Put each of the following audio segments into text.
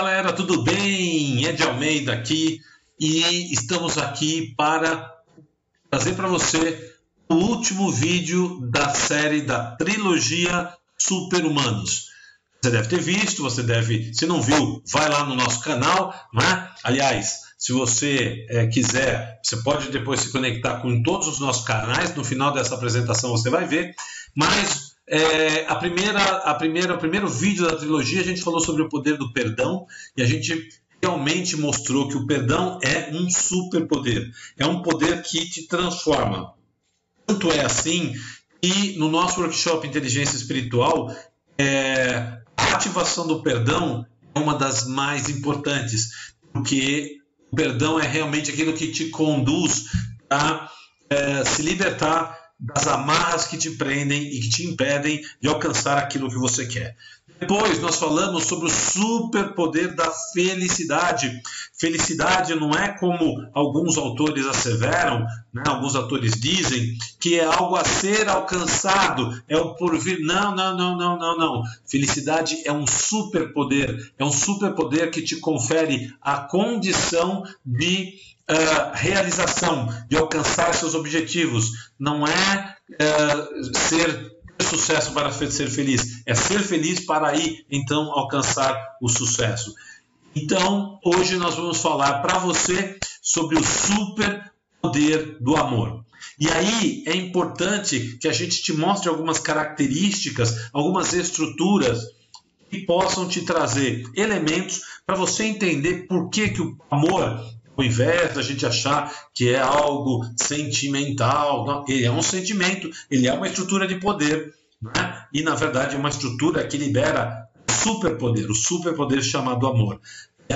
galera, tudo bem? Ed Almeida aqui e estamos aqui para trazer para você o último vídeo da série da trilogia Super-Humanos. Você deve ter visto, você deve, se não viu, vai lá no nosso canal, né? Aliás, se você é, quiser, você pode depois se conectar com todos os nossos canais. No final dessa apresentação você vai ver. Mas é, a primeira, a primeira, o primeiro vídeo da trilogia a gente falou sobre o poder do perdão e a gente realmente mostrou que o perdão é um superpoder, é um poder que te transforma. Tanto é assim que no nosso workshop Inteligência Espiritual, é, a ativação do perdão é uma das mais importantes, porque o perdão é realmente aquilo que te conduz a é, se libertar das amarras que te prendem e que te impedem de alcançar aquilo que você quer. Depois nós falamos sobre o superpoder da felicidade. Felicidade não é como alguns autores asseveram, né? alguns autores dizem, que é algo a ser alcançado, é o porvir. Não, não, não, não, não, não. Felicidade é um superpoder, é um superpoder que te confere a condição de uh, realização, de alcançar seus objetivos. Não é uh, ser sucesso para ser feliz, é ser feliz para aí então alcançar o sucesso. Então, hoje nós vamos falar para você sobre o super poder do amor. E aí é importante que a gente te mostre algumas características, algumas estruturas que possam te trazer elementos para você entender por que, que o amor ao invés da gente achar que é algo sentimental, não, ele é um sentimento, ele é uma estrutura de poder, né? e na verdade é uma estrutura que libera superpoder, o superpoder chamado amor.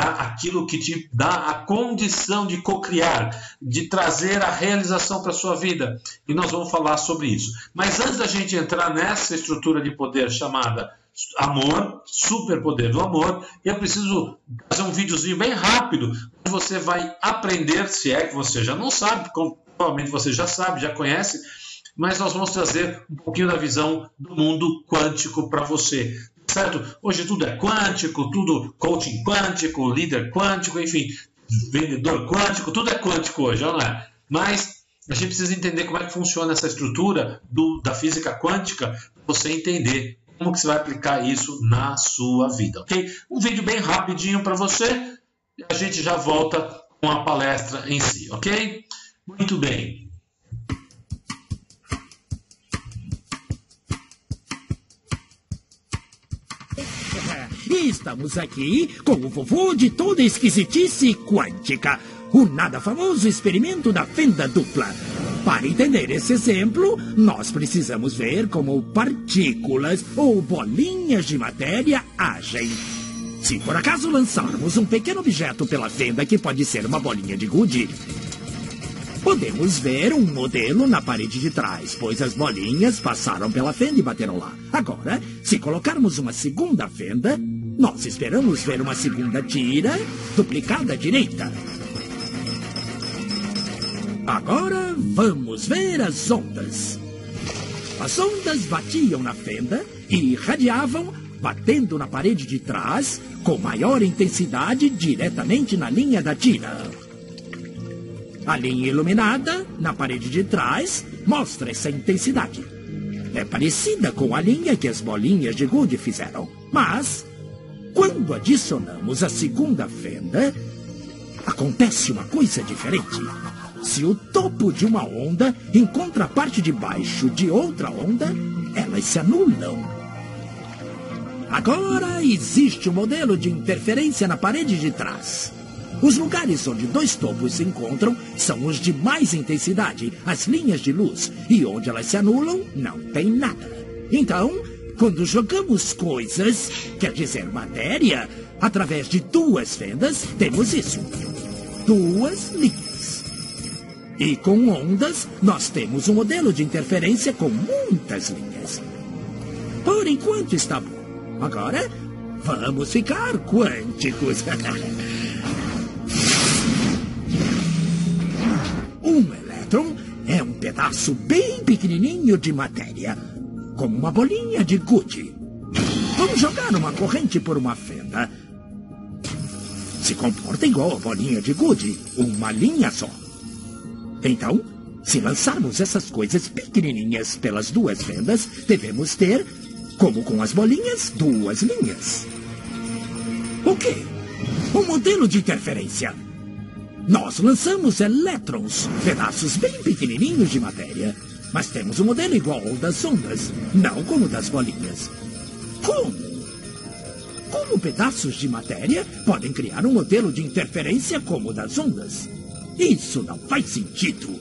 Aquilo que te dá a condição de cocriar, de trazer a realização para a sua vida. E nós vamos falar sobre isso. Mas antes da gente entrar nessa estrutura de poder chamada amor, superpoder do amor, eu preciso fazer um videozinho bem rápido, onde você vai aprender, se é que você já não sabe, provavelmente você já sabe, já conhece, mas nós vamos trazer um pouquinho da visão do mundo quântico para você. Certo? Hoje tudo é quântico, tudo coaching quântico, líder quântico, enfim, vendedor quântico, tudo é quântico hoje, não é? Mas a gente precisa entender como é que funciona essa estrutura do, da física quântica para você entender como que você vai aplicar isso na sua vida, ok? Um vídeo bem rapidinho para você a gente já volta com a palestra em si, ok? Muito bem. Estamos aqui com o vovô de toda esquisitice quântica, o nada famoso experimento da fenda dupla. Para entender esse exemplo, nós precisamos ver como partículas ou bolinhas de matéria agem. Se por acaso lançarmos um pequeno objeto pela fenda que pode ser uma bolinha de gude, podemos ver um modelo na parede de trás, pois as bolinhas passaram pela fenda e bateram lá. Agora, se colocarmos uma segunda fenda, nós esperamos ver uma segunda tira duplicada à direita. Agora vamos ver as ondas. As ondas batiam na fenda e irradiavam, batendo na parede de trás, com maior intensidade diretamente na linha da tira. A linha iluminada, na parede de trás, mostra essa intensidade. É parecida com a linha que as bolinhas de gude fizeram, mas quando adicionamos a segunda fenda, acontece uma coisa diferente. Se o topo de uma onda encontra a parte de baixo de outra onda, elas se anulam. Agora existe um modelo de interferência na parede de trás. Os lugares onde dois topos se encontram são os de mais intensidade, as linhas de luz, e onde elas se anulam, não tem nada. Então, quando jogamos coisas, quer dizer matéria, através de duas fendas, temos isso. Duas linhas. E com ondas, nós temos um modelo de interferência com muitas linhas. Por enquanto está bom. Agora, vamos ficar quânticos. um elétron é um pedaço bem pequenininho de matéria, como uma bolinha de gude. Vamos jogar uma corrente por uma fenda. se comporta igual a bolinha de gude, uma linha só. Então, se lançarmos essas coisas pequenininhas pelas duas fendas, devemos ter, como com as bolinhas, duas linhas. O quê? Um modelo de interferência. Nós lançamos elétrons, pedaços bem pequenininhos de matéria. Mas temos um modelo igual ao das ondas, não como das bolinhas. Como? Como pedaços de matéria podem criar um modelo de interferência como o das ondas? Isso não faz sentido.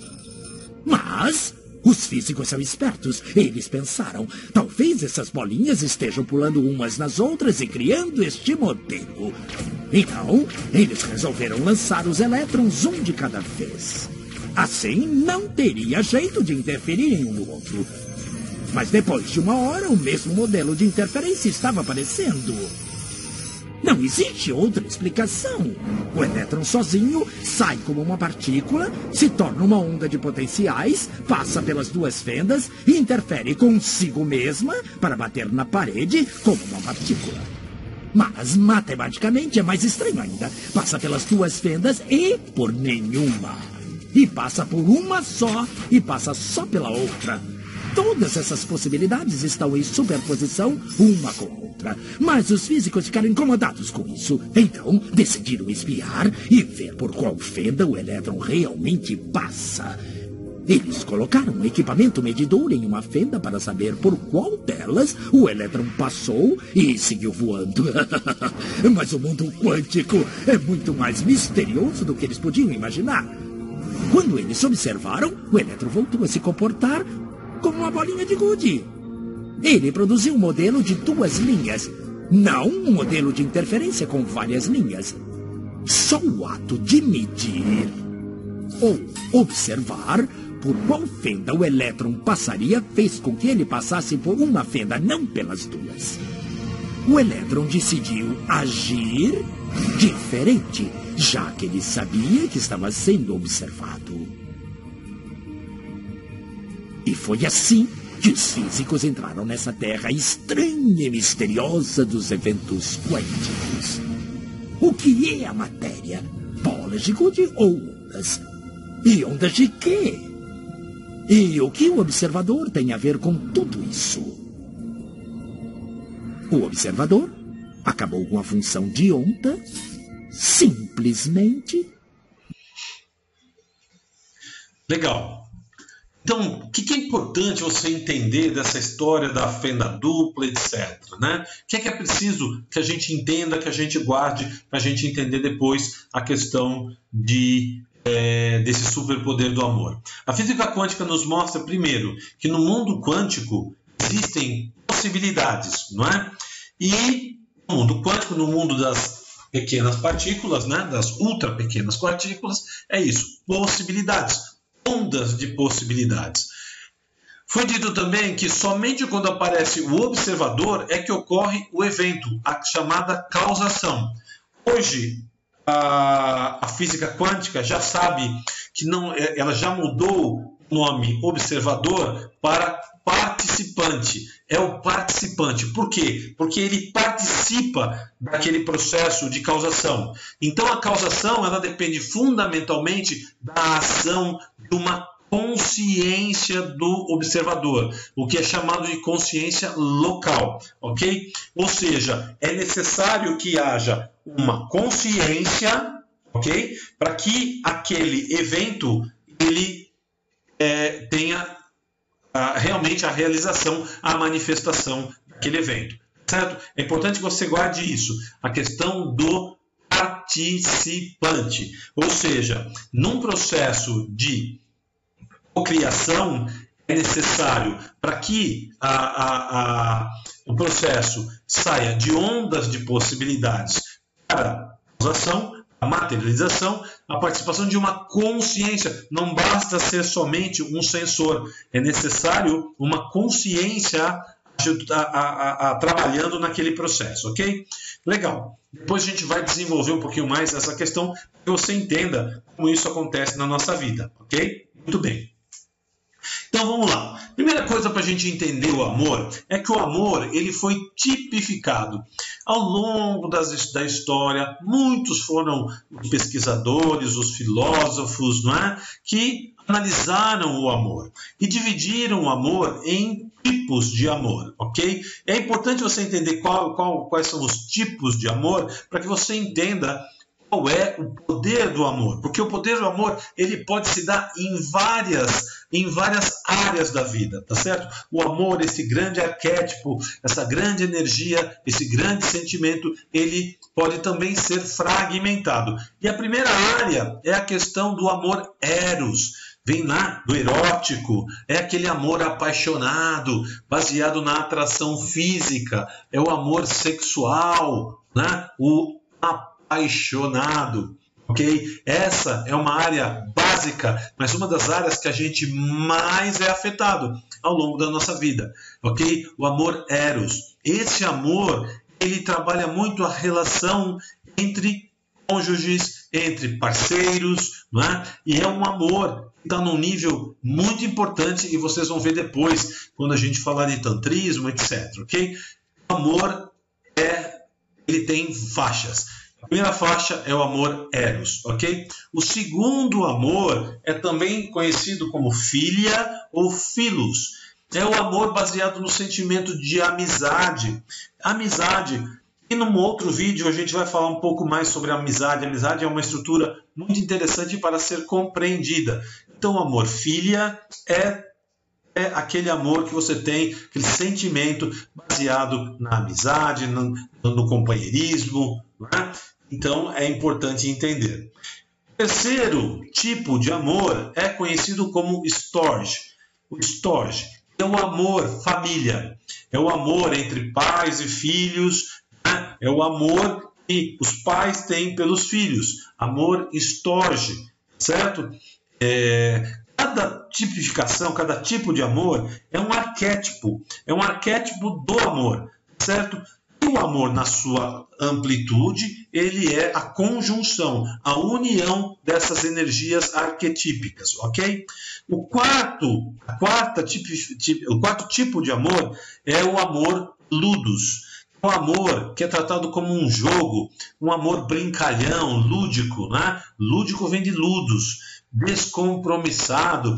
Mas os físicos são espertos. Eles pensaram, talvez essas bolinhas estejam pulando umas nas outras e criando este modelo. Então, eles resolveram lançar os elétrons um de cada vez. Assim, não teria jeito de interferir em um no outro. Mas depois de uma hora, o mesmo modelo de interferência estava aparecendo. Não existe outra explicação. O elétron sozinho sai como uma partícula, se torna uma onda de potenciais, passa pelas duas fendas e interfere consigo mesma para bater na parede como uma partícula. Mas matematicamente é mais estranho ainda. Passa pelas duas fendas e por nenhuma. E passa por uma só e passa só pela outra. Todas essas possibilidades estão em superposição uma com a outra. Mas os físicos ficaram incomodados com isso. Então, decidiram espiar e ver por qual fenda o elétron realmente passa. Eles colocaram um equipamento medidor em uma fenda para saber por qual delas o elétron passou e seguiu voando. Mas o mundo quântico é muito mais misterioso do que eles podiam imaginar. Quando eles observaram, o elétron voltou a se comportar como uma bolinha de gude. Ele produziu um modelo de duas linhas, não um modelo de interferência com várias linhas. Só o ato de medir ou observar por qual fenda o elétron passaria fez com que ele passasse por uma fenda, não pelas duas. O elétron decidiu agir diferente, já que ele sabia que estava sendo observado. E foi assim que os físicos entraram nessa terra estranha e misteriosa dos eventos quânticos. O que é a matéria? Bolas de gude ou ondas? E ondas de quê? E o que o observador tem a ver com tudo isso? O observador acabou com a função de onda simplesmente. Legal. Então, o que é importante você entender dessa história da fenda dupla, etc. Né? O que é, que é preciso que a gente entenda, que a gente guarde, para a gente entender depois a questão de, é, desse superpoder do amor? A física quântica nos mostra, primeiro, que no mundo quântico existem possibilidades, não é? E no mundo quântico, no mundo das pequenas partículas, né, das ultra pequenas partículas, é isso, possibilidades ondas de possibilidades. Foi dito também que somente quando aparece o observador é que ocorre o evento, a chamada causação. Hoje, a, a física quântica já sabe que não, é, ela já mudou o nome observador para participante. É o participante. Por quê? Porque ele participa daquele processo de causação. Então a causação ela depende fundamentalmente da ação de uma consciência do observador, o que é chamado de consciência local, ok? Ou seja, é necessário que haja uma consciência, ok, para que aquele evento ele é, tenha realmente a realização, a manifestação daquele evento. Certo? É importante que você guarde isso, a questão do participante. Ou seja, num processo de cocriação, é necessário para que a, a, a, o processo saia de ondas de possibilidades para a causação, a materialização, a participação de uma consciência. Não basta ser somente um sensor, é necessário uma consciência a, a, a, trabalhando naquele processo, ok? Legal. Depois a gente vai desenvolver um pouquinho mais essa questão para que você entenda como isso acontece na nossa vida, ok? Muito bem. Então vamos lá. Primeira coisa para a gente entender o amor é que o amor ele foi tipificado ao longo das, da história. Muitos foram os pesquisadores, os filósofos, não é? que analisaram o amor e dividiram o amor em tipos de amor, ok? É importante você entender qual, qual, quais são os tipos de amor para que você entenda qual é o poder do amor, porque o poder do amor ele pode se dar em várias em várias áreas da vida, tá certo? O amor, esse grande arquétipo, essa grande energia, esse grande sentimento, ele pode também ser fragmentado. E a primeira área é a questão do amor eros vem lá do erótico, é aquele amor apaixonado, baseado na atração física, é o amor sexual, né? o apaixonado. Ok? Essa é uma área básica, mas uma das áreas que a gente mais é afetado ao longo da nossa vida. Ok? O amor eros. Esse amor ele trabalha muito a relação entre cônjuges, entre parceiros, não é? e é um amor que está num nível muito importante e vocês vão ver depois quando a gente falar de tantrismo, etc. Ok? O amor é, ele tem faixas. A primeira faixa é o amor eros, ok? O segundo amor é também conhecido como filia ou filos. É o amor baseado no sentimento de amizade. Amizade. E num outro vídeo a gente vai falar um pouco mais sobre amizade. Amizade é uma estrutura muito interessante para ser compreendida. Então, amor filia é é aquele amor que você tem, aquele sentimento baseado na amizade, no, no companheirismo. É? Então é importante entender. Terceiro tipo de amor é conhecido como storge. O storge é o amor família, é o amor entre pais e filhos, né? é o amor que os pais têm pelos filhos, amor storge, certo? É, cada tipificação, cada tipo de amor é um arquétipo, é um arquétipo do amor, certo? o amor, na sua amplitude, ele é a conjunção, a união dessas energias arquetípicas, ok? O quarto, a quarta tipo, o quarto tipo de amor é o amor ludus. O amor que é tratado como um jogo, um amor brincalhão, lúdico, né? Lúdico vem de ludus, descompromissado,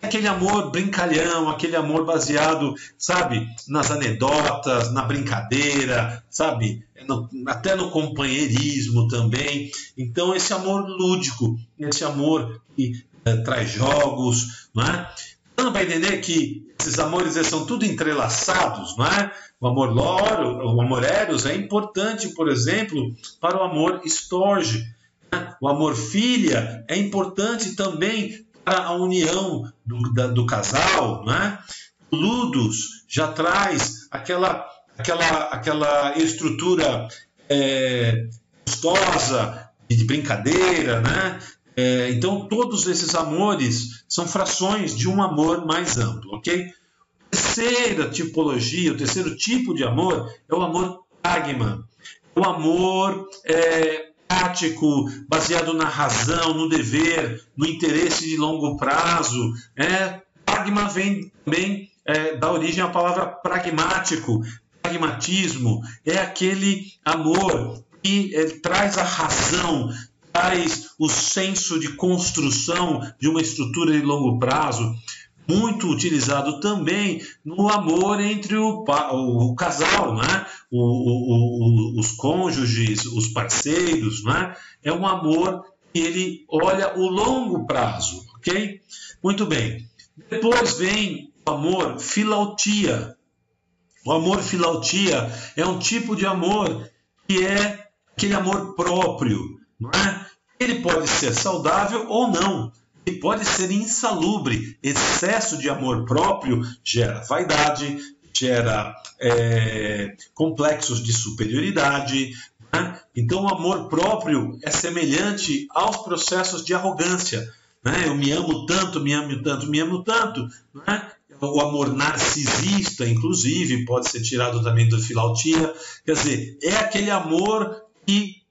aquele amor brincalhão, aquele amor baseado, sabe, nas anedotas, na brincadeira, sabe, no, até no companheirismo também. Então, esse amor lúdico, esse amor que é, traz jogos, não é? Então, vai entender que esses amores são tudo entrelaçados, não é? O amor loro, o amor eros é importante, por exemplo, para o amor storge. O amor filha é importante também para a união do, da, do casal, né? Ludus já traz aquela, aquela, aquela estrutura é, gostosa, de brincadeira, né? É, então, todos esses amores são frações de um amor mais amplo, ok? A terceira tipologia, o terceiro tipo de amor é o amor pragma. O amor é, prático, baseado na razão, no dever, no interesse de longo prazo. É, pragma vem também é, da origem à palavra pragmático, pragmatismo, é aquele amor que é, traz a razão, traz o senso de construção de uma estrutura de longo prazo muito utilizado também no amor entre o, o casal, né? O, os cônjuges, os parceiros. Né? É um amor que ele olha o longo prazo, ok? Muito bem. Depois vem o amor filautia. O amor filautia é um tipo de amor que é aquele amor próprio, não é? Ele pode ser saudável ou não e pode ser insalubre. Excesso de amor próprio gera vaidade, gera é, complexos de superioridade. Né? Então, o amor próprio é semelhante aos processos de arrogância. Né? Eu me amo tanto, me amo tanto, me amo tanto. Né? O amor narcisista, inclusive, pode ser tirado também do filautia. Quer dizer, é aquele amor que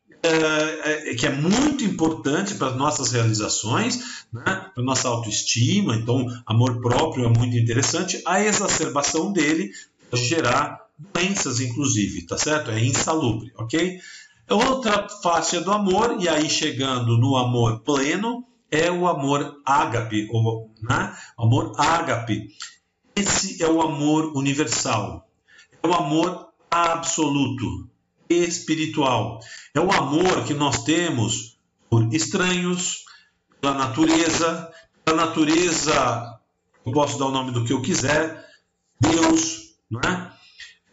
que é muito importante para as nossas realizações, né? para a nossa autoestima, então amor próprio é muito interessante. A exacerbação dele pode gerar doenças, inclusive, tá certo? É insalubre, ok? Outra faixa do amor, e aí chegando no amor pleno, é o amor ágape, ou né? amor ágape. Esse é o amor universal, é o amor absoluto espiritual. É o amor que nós temos por estranhos, pela natureza, pela natureza, eu posso dar o nome do que eu quiser, Deus, não é?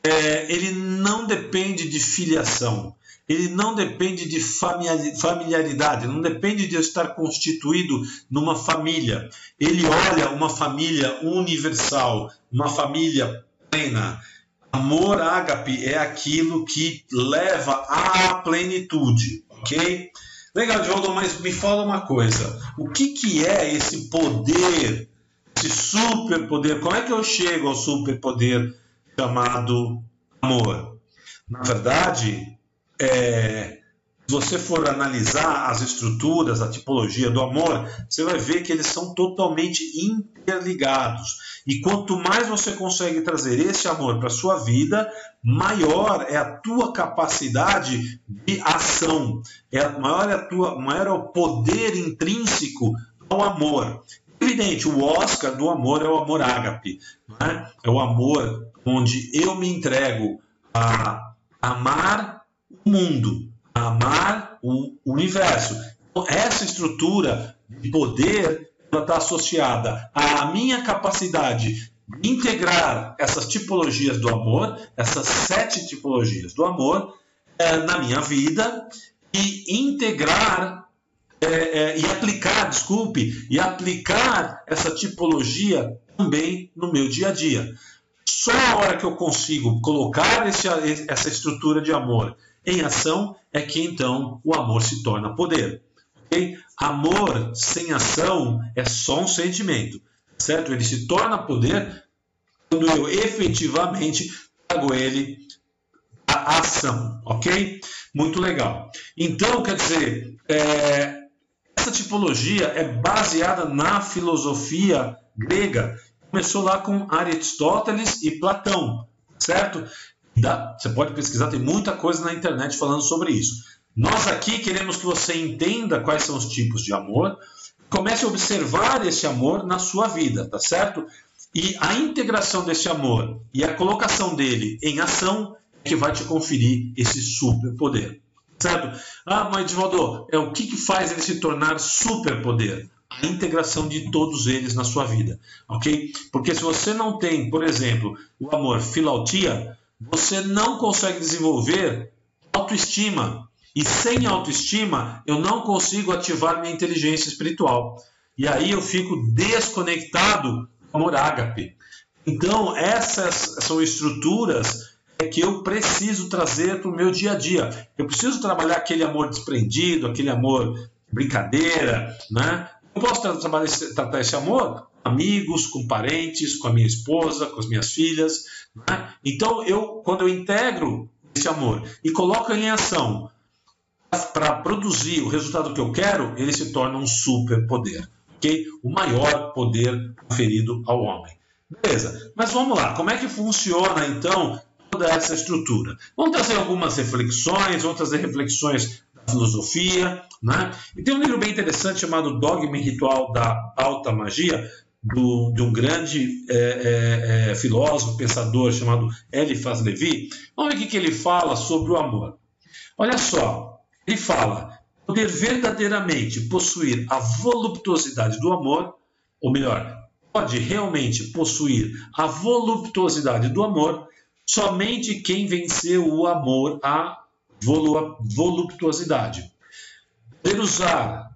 é ele não depende de filiação, ele não depende de familiaridade, não depende de estar constituído numa família. Ele olha uma família universal, uma família plena. Amor ágape é aquilo que leva à plenitude, ok? Legal, Divaldo, mas me fala uma coisa. O que, que é esse poder, esse superpoder? Como é que eu chego ao superpoder chamado amor? Na verdade, é, se você for analisar as estruturas, a tipologia do amor, você vai ver que eles são totalmente interligados. E quanto mais você consegue trazer esse amor para a sua vida, maior é a tua capacidade de ação, é maior é, a tua, maior é o poder intrínseco ao amor. Evidente, o Oscar do amor é o amor ágape, é? é o amor onde eu me entrego a amar o mundo, amar o universo. Então, essa estrutura de poder está associada à minha capacidade de integrar essas tipologias do amor, essas sete tipologias do amor, é, na minha vida e integrar é, é, e aplicar, desculpe, e aplicar essa tipologia também no meu dia a dia. Só a hora que eu consigo colocar esse, essa estrutura de amor em ação é que então o amor se torna poder. Okay? Amor sem ação é só um sentimento, certo? Ele se torna poder quando eu efetivamente trago ele à ação, ok? Muito legal. Então, quer dizer, é, essa tipologia é baseada na filosofia grega. Começou lá com Aristóteles e Platão, certo? Você pode pesquisar, tem muita coisa na internet falando sobre isso. Nós aqui queremos que você entenda quais são os tipos de amor, comece a observar esse amor na sua vida, tá certo? E a integração desse amor e a colocação dele em ação é que vai te conferir esse superpoder, certo? Ah, mas Edvaldo, é o que, que faz ele se tornar superpoder? A integração de todos eles na sua vida, ok? Porque se você não tem, por exemplo, o amor filautia, você não consegue desenvolver autoestima. E sem autoestima, eu não consigo ativar minha inteligência espiritual. E aí eu fico desconectado do amor ágape. Então, essas são estruturas que eu preciso trazer para o meu dia a dia. Eu preciso trabalhar aquele amor desprendido, aquele amor brincadeira, né? Eu posso trabalhar, tratar esse amor amigos, com parentes, com a minha esposa, com as minhas filhas. Né? Então, eu, quando eu integro esse amor e coloco ele em ação para produzir o resultado que eu quero, ele se torna um superpoder. Okay? O maior poder conferido ao homem. Beleza, mas vamos lá, como é que funciona então toda essa estrutura? Vamos trazer algumas reflexões, vamos trazer reflexões da filosofia, né? E tem um livro bem interessante chamado Dogma e Ritual da Alta Magia, do, de um grande é, é, é, filósofo, pensador chamado Eliphas Levi. Vamos ver o que ele fala sobre o amor. Olha só, ele fala: poder verdadeiramente possuir a voluptuosidade do amor, ou melhor, pode realmente possuir a voluptuosidade do amor somente quem venceu o amor à voluptuosidade. Poder usar,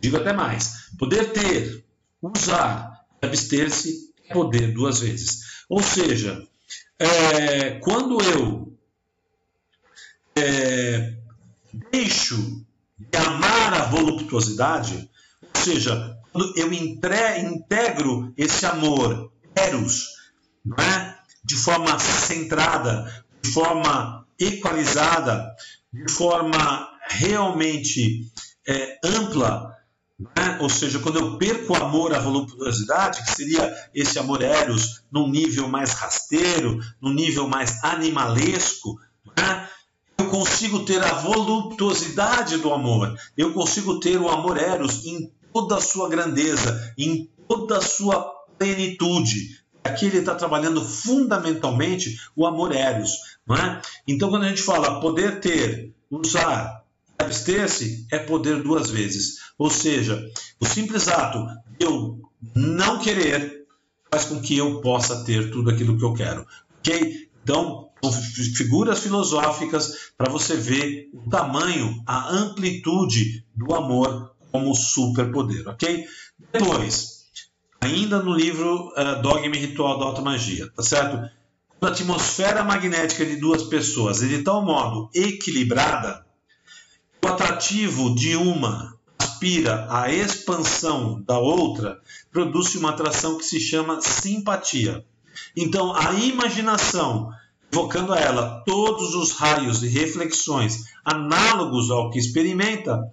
digo até mais, poder ter usar, abster-se é poder duas vezes. Ou seja, é, quando eu é, deixo de amar a voluptuosidade, ou seja, quando eu entre, integro esse amor, eros, não é? de forma centrada, de forma equalizada, de forma realmente é, ampla, né? ou seja, quando eu perco o amor à voluptuosidade, que seria esse amor eros num nível mais rasteiro, num nível mais animalesco, né? Consigo ter a voluptuosidade do amor, eu consigo ter o amor eros em toda a sua grandeza, em toda a sua plenitude. Aqui ele está trabalhando fundamentalmente o amor eros. Não é? Então, quando a gente fala poder ter, usar, abster-se, é poder duas vezes. Ou seja, o simples ato de eu não querer faz com que eu possa ter tudo aquilo que eu quero. Ok? Então, figuras filosóficas para você ver o tamanho, a amplitude do amor como superpoder, ok? Depois, ainda no livro uh, Dogma e Ritual da Alta Magia, tá certo? A atmosfera magnética de duas pessoas é de tal modo equilibrada o atrativo de uma aspira à expansão da outra, produz uma atração que se chama simpatia. Então, a imaginação, evocando a ela todos os raios e reflexões análogos ao que experimenta,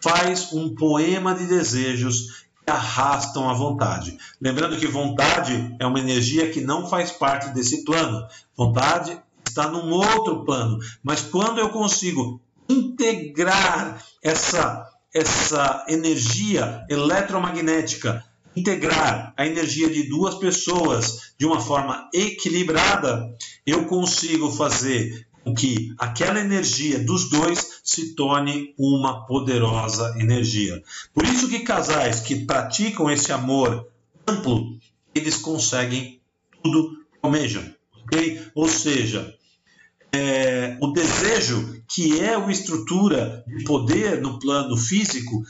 faz um poema de desejos que arrastam a vontade. Lembrando que vontade é uma energia que não faz parte desse plano. Vontade está num outro plano. Mas quando eu consigo integrar essa, essa energia eletromagnética, integrar a energia de duas pessoas de uma forma equilibrada, eu consigo fazer com que aquela energia dos dois se torne uma poderosa energia. Por isso que casais que praticam esse amor amplo, eles conseguem tudo que almejam. Okay? Ou seja, é, o desejo, que é uma estrutura de poder no plano físico,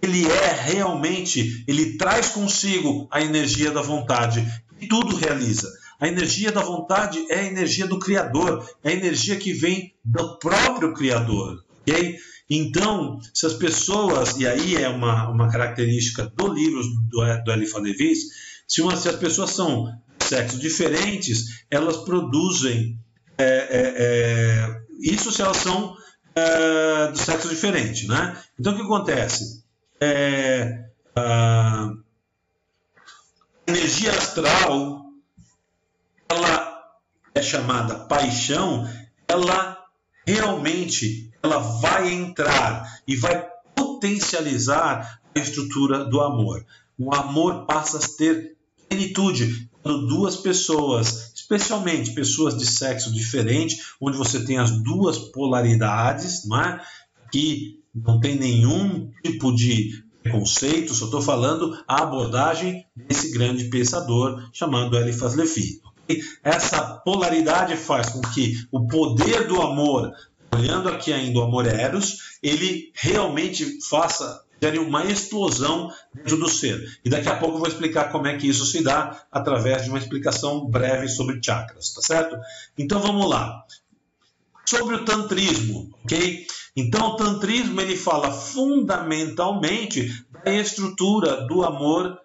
ele é realmente, ele traz consigo a energia da vontade e tudo realiza. A energia da vontade é a energia do Criador, é a energia que vem do próprio Criador. ok? Então, se as pessoas, e aí é uma, uma característica do livro do, do Elifa Levis, se, uma, se as pessoas são sexos diferentes, elas produzem é, é, é, isso se elas são é, do sexo diferente, né? Então o que acontece? É, a energia astral, ela é chamada paixão, ela realmente ela vai entrar e vai potencializar a estrutura do amor. O amor passa a ter plenitude quando duas pessoas especialmente pessoas de sexo diferente, onde você tem as duas polaridades, não é? que não tem nenhum tipo de preconceito, só estou falando a abordagem desse grande pensador chamado Eliphas Levi. Essa polaridade faz com que o poder do amor, olhando aqui ainda o amor eros, ele realmente faça gere uma explosão dentro do ser. E daqui a pouco eu vou explicar como é que isso se dá através de uma explicação breve sobre chakras, tá certo? Então vamos lá. Sobre o tantrismo, ok? Então o tantrismo ele fala fundamentalmente da estrutura do amor,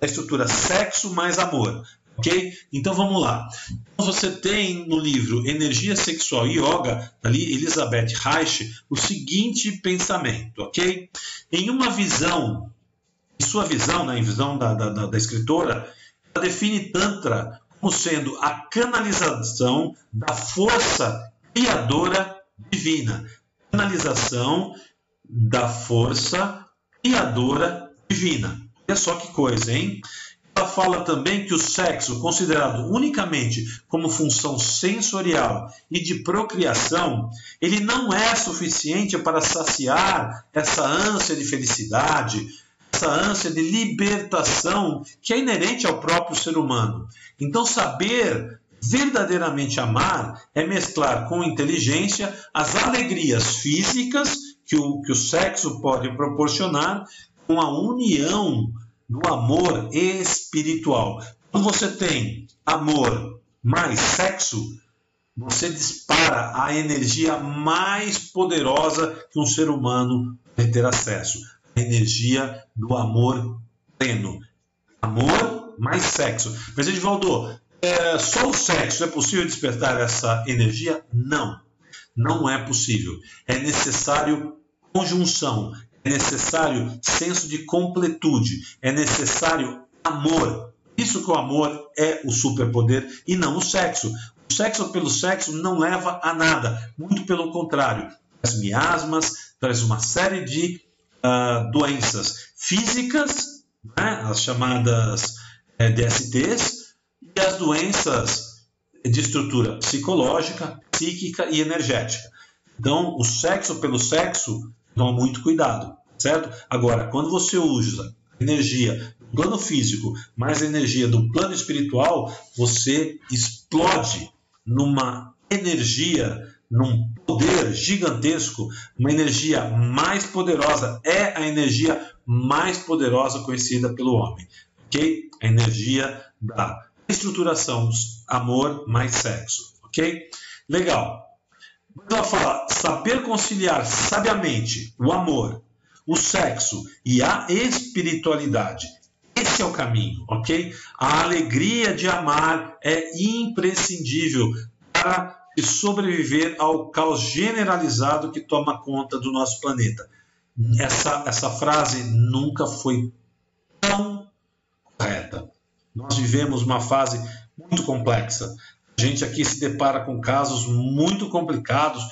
da estrutura sexo mais amor. Ok? Então vamos lá. Então, você tem no livro Energia Sexual e Yoga, ali Elizabeth Reich, o seguinte pensamento, ok? Em uma visão, em sua visão, né, em visão da, da, da escritora, ela define Tantra como sendo a canalização da força criadora divina. Canalização da força criadora divina. Olha só que coisa, hein? Ela fala também que o sexo, considerado unicamente como função sensorial e de procriação, ele não é suficiente para saciar essa ânsia de felicidade, essa ânsia de libertação que é inerente ao próprio ser humano. Então, saber verdadeiramente amar é mesclar com inteligência as alegrias físicas que o, que o sexo pode proporcionar com a união do amor espiritual. Quando você tem amor mais sexo, você dispara a energia mais poderosa que um ser humano pode ter acesso. A energia do amor pleno. Amor mais sexo. Mas, Edvaldo, é, só o sexo é possível despertar essa energia? Não. Não é possível. É necessário conjunção, é necessário senso de completude, é necessário amor. Isso que o amor é o superpoder e não o sexo. O sexo pelo sexo não leva a nada, muito pelo contrário. Traz miasmas, traz uma série de uh, doenças físicas, né, as chamadas é, DSTs, e as doenças de estrutura psicológica, psíquica e energética. Então, o sexo pelo sexo, toma muito cuidado, certo? Agora, quando você usa energia do plano físico mais energia do plano espiritual, você explode numa energia, num poder gigantesco, uma energia mais poderosa, é a energia mais poderosa conhecida pelo homem, ok? A energia da estruturação, amor mais sexo, ok? Legal. Ela fala saber conciliar sabiamente o amor, o sexo e a espiritualidade. Esse é o caminho, ok? A alegria de amar é imprescindível para sobreviver ao caos generalizado que toma conta do nosso planeta. Essa, essa frase nunca foi tão correta. Nós vivemos uma fase muito complexa. A gente aqui se depara com casos muito complicados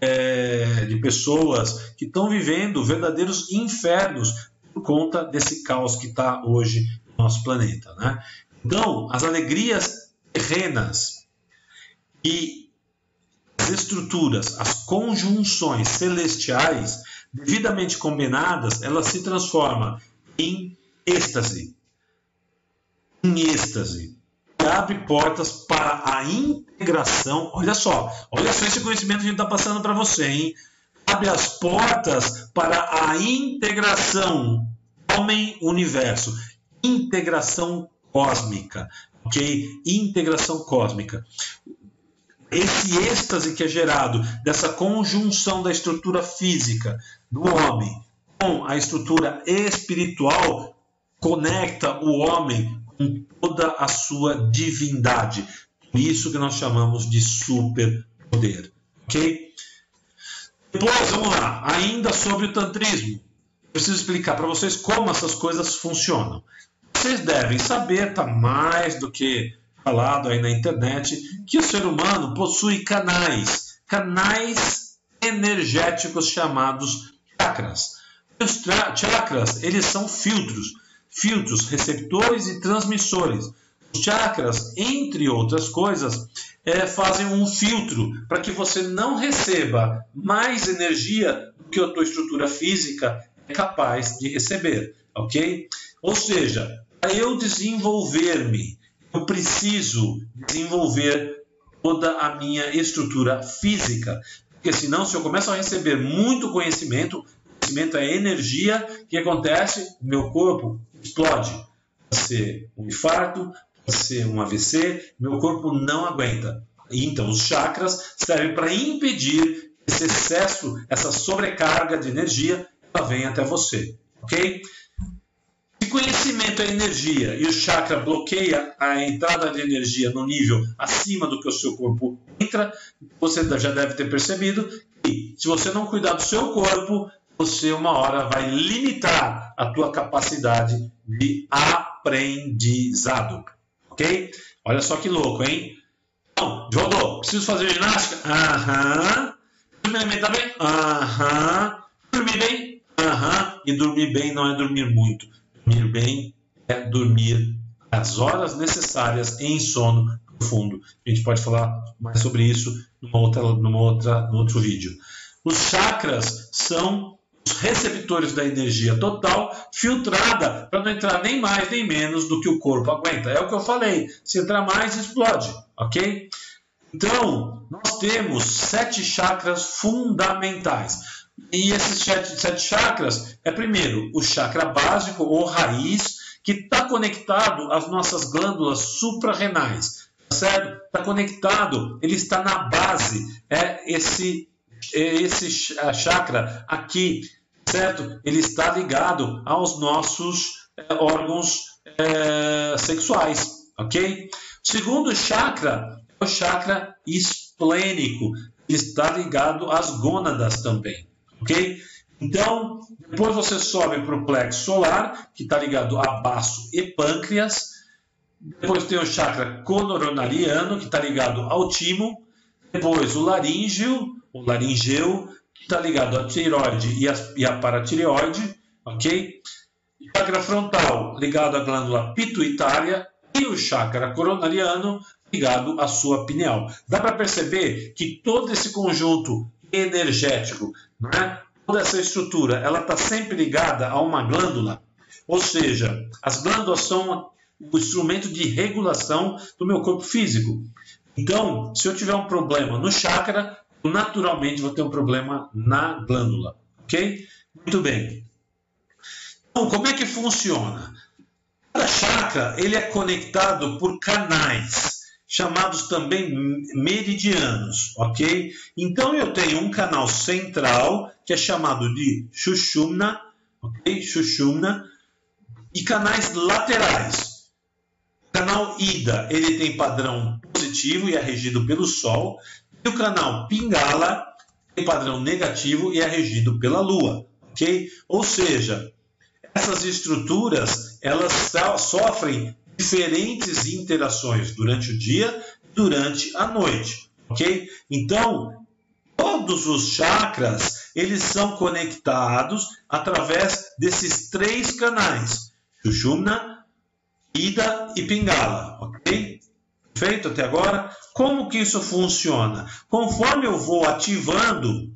é, de pessoas que estão vivendo verdadeiros infernos por conta desse caos que está hoje no nosso planeta. Né? Então, as alegrias terrenas e as estruturas, as conjunções celestiais, devidamente combinadas, elas se transformam em êxtase. Em êxtase abre portas para a integração. Olha só, olha só esse conhecimento que a gente está passando para você, hein? Abre as portas para a integração homem-universo, integração cósmica, ok? Integração cósmica. Esse êxtase que é gerado dessa conjunção da estrutura física do homem com a estrutura espiritual conecta o homem com toda a sua divindade. Isso que nós chamamos de superpoder. Ok? Depois, vamos lá, ainda sobre o tantrismo. Preciso explicar para vocês como essas coisas funcionam. Vocês devem saber, tá mais do que falado aí na internet, que o ser humano possui canais, canais energéticos chamados chakras. Os chakras, eles são filtros filtros, receptores e transmissores. Os chakras, entre outras coisas, é, fazem um filtro para que você não receba mais energia do que a tua estrutura física é capaz de receber, ok? Ou seja, para eu desenvolver-me, eu preciso desenvolver toda a minha estrutura física, porque senão, se eu começo a receber muito conhecimento, conhecimento é energia, o que acontece? Meu corpo explode. Pode ser um infarto, pode ser um AVC, meu corpo não aguenta. Então, os chakras servem para impedir esse excesso, essa sobrecarga de energia, ela vem até você, ok? Se conhecimento é energia e o chakra bloqueia a entrada de energia no nível acima do que o seu corpo entra, você já deve ter percebido que se você não cuidar do seu corpo, você uma hora vai limitar a tua capacidade de aprendizado. Ok? Olha só que louco, hein? Então, Jodô, preciso fazer ginástica? Aham. Me alimentar bem? Aham. Dormir bem? Aham. E dormir bem não é dormir muito. Dormir bem é dormir as horas necessárias em sono profundo. A gente pode falar mais sobre isso numa outra, numa outra, no outro vídeo. Os chakras são receptores da energia total filtrada para não entrar nem mais nem menos do que o corpo aguenta. É o que eu falei. Se entrar mais, explode, ok? Então, nós temos sete chakras fundamentais. E esses sete, sete chakras é, primeiro, o chakra básico ou raiz, que está conectado às nossas glândulas suprarrenais. Tá certo? Está conectado, ele está na base. É esse, é esse chakra aqui certo? Ele está ligado aos nossos é, órgãos é, sexuais, ok? O segundo chakra é o chakra esplênico, está ligado às gônadas também, ok? Então, depois você sobe para o plexo solar, que está ligado a baço e pâncreas. Depois tem o chakra coronariano, que está ligado ao timo. Depois o laríngeo, o laringeu, está ligado à tireoide e e a paratireoide, ok? Chakra frontal, ligado à glândula pituitária. E o chakra coronariano, ligado à sua pineal. Dá para perceber que todo esse conjunto energético, é? toda essa estrutura, ela está sempre ligada a uma glândula. Ou seja, as glândulas são o instrumento de regulação do meu corpo físico. Então, se eu tiver um problema no chakra, naturalmente vou ter um problema na glândula, ok? Muito bem. Então, como é que funciona? Cada chakra ele é conectado por canais chamados também meridianos, ok? Então eu tenho um canal central que é chamado de Shushumna, ok? Shushumna e canais laterais. O canal Ida ele tem padrão positivo e é regido pelo Sol. E o canal Pingala tem padrão negativo e é regido pela Lua, ok? Ou seja, essas estruturas elas sofrem diferentes interações durante o dia e durante a noite, ok? Então, todos os chakras, eles são conectados através desses três canais, Sushumna, Ida e Pingala, ok? Feito até agora? Como que isso funciona? Conforme eu vou ativando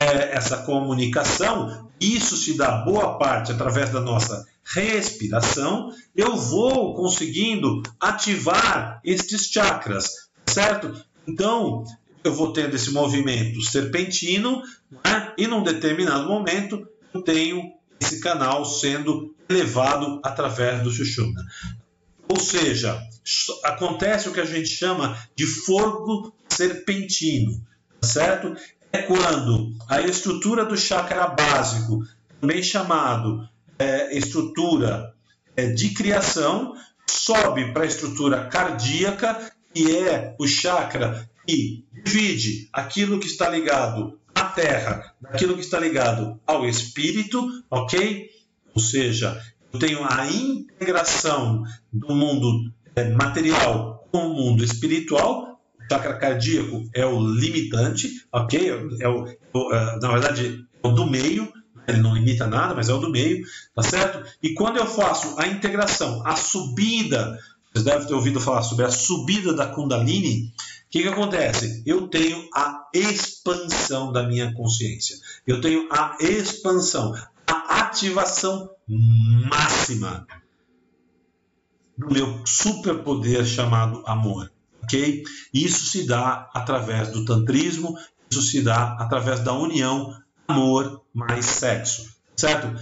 é, essa comunicação, isso se dá boa parte através da nossa respiração, eu vou conseguindo ativar estes chakras, certo? Então, eu vou tendo esse movimento serpentino, né? e num determinado momento eu tenho esse canal sendo elevado através do Sushumna. Ou seja, acontece o que a gente chama de fogo serpentino, certo? É quando a estrutura do chakra básico, também chamado é, estrutura é, de criação, sobe para a estrutura cardíaca, que é o chakra que divide aquilo que está ligado à terra daquilo que está ligado ao espírito, ok? Ou seja, eu tenho a integração do mundo é, material com o mundo espiritual. O chakra cardíaco é o limitante, ok? É o, é, na verdade, é o do meio, ele não limita nada, mas é o do meio, tá certo? E quando eu faço a integração, a subida, vocês devem ter ouvido falar sobre a subida da Kundalini, o que, que acontece? Eu tenho a expansão da minha consciência, eu tenho a expansão, ativação máxima do meu superpoder chamado amor. Ok? Isso se dá através do tantrismo, isso se dá através da união amor mais sexo, certo?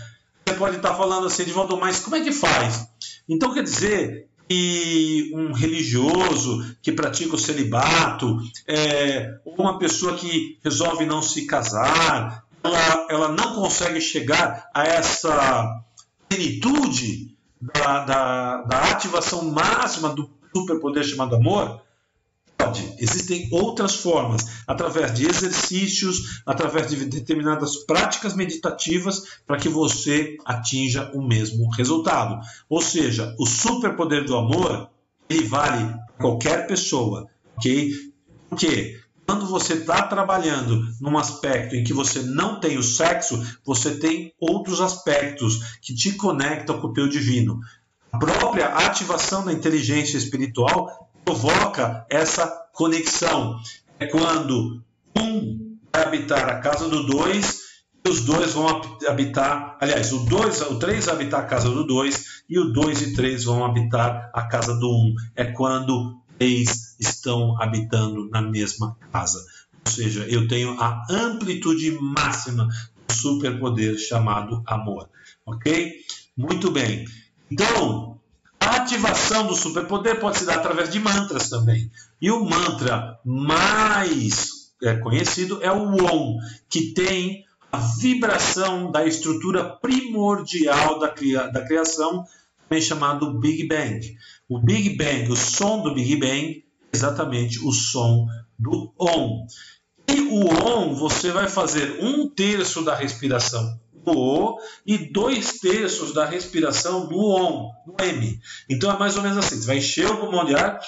Você pode estar falando assim, Edvaldo, mas como é que faz? Então quer dizer que um religioso que pratica o celibato, é, ou uma pessoa que resolve não se casar, ela, ela não consegue chegar a essa plenitude da, da, da ativação máxima do superpoder chamado amor? Pode. Existem outras formas, através de exercícios, através de determinadas práticas meditativas, para que você atinja o mesmo resultado. Ou seja, o superpoder do amor, ele vale qualquer pessoa, ok? Porque quando você está trabalhando num aspecto em que você não tem o sexo, você tem outros aspectos que te conectam com o teu divino. A própria ativação da inteligência espiritual provoca essa conexão. É quando um vai habitar a casa do dois e os dois vão habitar, aliás, o dois, o três habitar a casa do dois e o dois e três vão habitar a casa do um. É quando três estão habitando na mesma casa. Ou seja, eu tenho a amplitude máxima do superpoder chamado amor. Ok? Muito bem. Então, a ativação do superpoder pode se dar através de mantras também. E o mantra mais é, conhecido é o OM, que tem a vibração da estrutura primordial da, cria, da criação, também chamado Big Bang. O Big Bang, o som do Big Bang, exatamente o som do OM. E o ON, você vai fazer um terço da respiração no O e dois terços da respiração no ON, no M. Então é mais ou menos assim: você vai encher o pulmão de ar,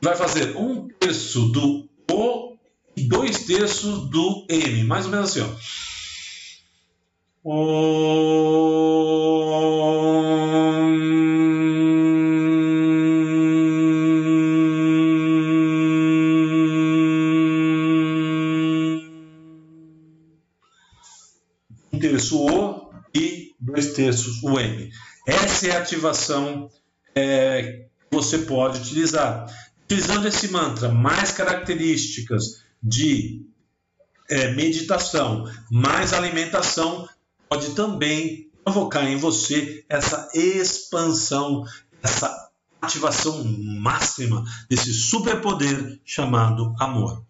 vai fazer um terço do O e dois terços do M, mais ou menos assim, ó. Um terços o M. Essa é a ativação é, que você pode utilizar. Utilizando esse mantra, mais características de é, meditação, mais alimentação, pode também provocar em você essa expansão, essa ativação máxima desse superpoder chamado amor.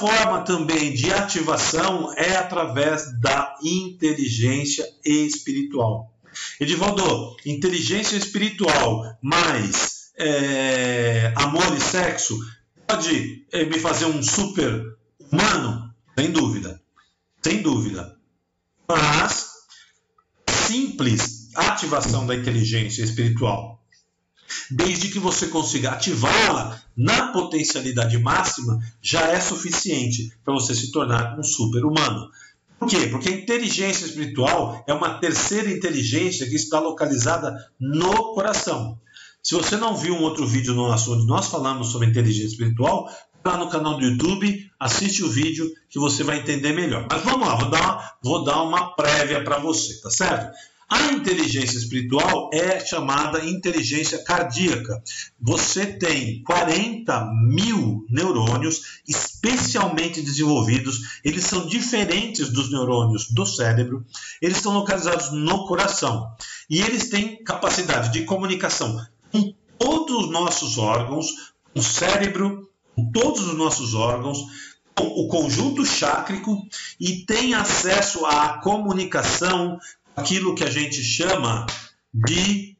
Forma também de ativação é através da inteligência espiritual. Edivaldo, inteligência espiritual mais é, amor e sexo pode é, me fazer um super humano? Sem dúvida. Sem dúvida. Mas simples ativação da inteligência espiritual, desde que você consiga ativá-la na potencialidade máxima, já é suficiente para você se tornar um super-humano. Por quê? Porque a inteligência espiritual é uma terceira inteligência que está localizada no coração. Se você não viu um outro vídeo nosso onde nós falamos sobre inteligência espiritual, lá no canal do YouTube, assiste o vídeo que você vai entender melhor. Mas vamos lá, vou dar uma, vou dar uma prévia para você, tá certo? A inteligência espiritual é chamada inteligência cardíaca. Você tem 40 mil neurônios especialmente desenvolvidos. Eles são diferentes dos neurônios do cérebro. Eles estão localizados no coração. E eles têm capacidade de comunicação com todos os nossos órgãos, com o cérebro, com todos os nossos órgãos, o conjunto chácrico e tem acesso à comunicação, aquilo que a gente chama de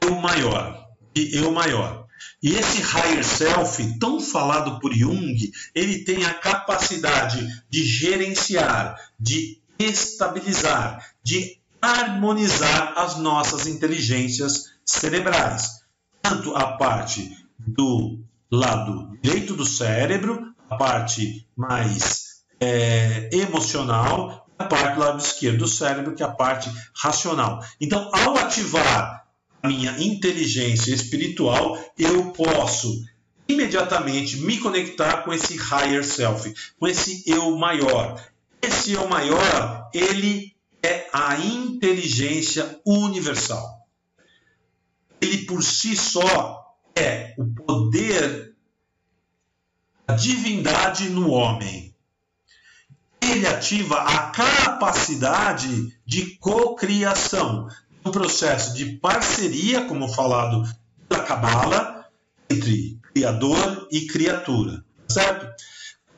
eu maior, de eu maior. E esse higher self, tão falado por Jung, ele tem a capacidade de gerenciar, de estabilizar, de harmonizar as nossas inteligências cerebrais. Tanto a parte do lado direito do cérebro, a parte mais é, emocional, a parte do lado esquerdo do cérebro, que é a parte racional. Então, ao ativar a minha inteligência espiritual, eu posso imediatamente me conectar com esse higher self, com esse eu maior. Esse eu maior, ele é a inteligência universal. Ele por si só é o poder da divindade no homem. Ele ativa a capacidade de cocriação, um processo de parceria, como falado da Cabala, entre criador e criatura, certo?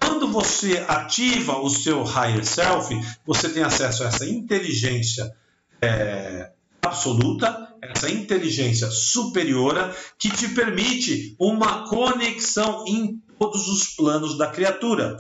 Quando você ativa o seu higher self, você tem acesso a essa inteligência é, absoluta, essa inteligência superiora que te permite uma conexão em todos os planos da criatura,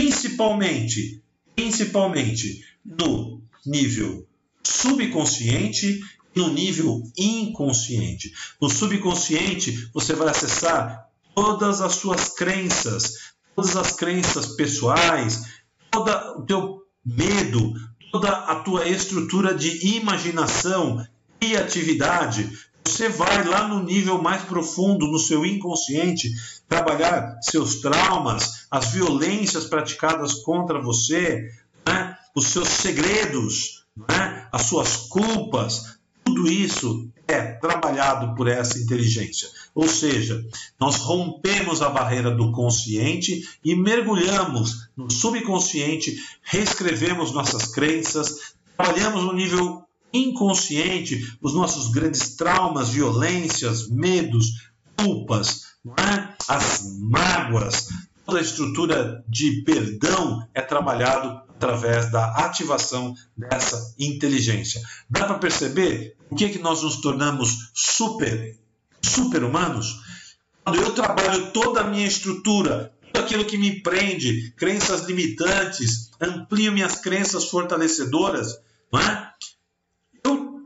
principalmente, principalmente no nível subconsciente e no nível inconsciente. No subconsciente, você vai acessar todas as suas crenças, todas as crenças pessoais, todo o teu medo, toda a tua estrutura de imaginação criatividade, você vai lá no nível mais profundo, no seu inconsciente, trabalhar seus traumas, as violências praticadas contra você, né? os seus segredos, né? as suas culpas, tudo isso é trabalhado por essa inteligência. Ou seja, nós rompemos a barreira do consciente e mergulhamos no subconsciente, reescrevemos nossas crenças, trabalhamos no nível inconsciente os nossos grandes traumas, violências, medos, culpas, é? as mágoas, toda a estrutura de perdão é trabalhado através da ativação dessa inteligência. Dá para perceber o que, é que nós nos tornamos super, super humanos? quando eu trabalho toda a minha estrutura, tudo aquilo que me prende, crenças limitantes, amplio minhas crenças fortalecedoras, não é? eu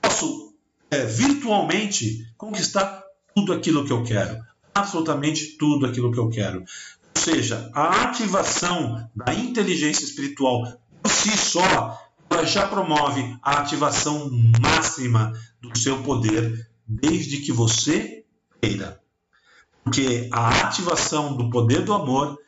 posso é, virtualmente conquistar tudo aquilo que eu quero, absolutamente tudo aquilo que eu quero. Ou seja, a ativação da inteligência espiritual por si só ela já promove a ativação máxima do seu poder, desde que você queira. Porque a ativação do poder do amor,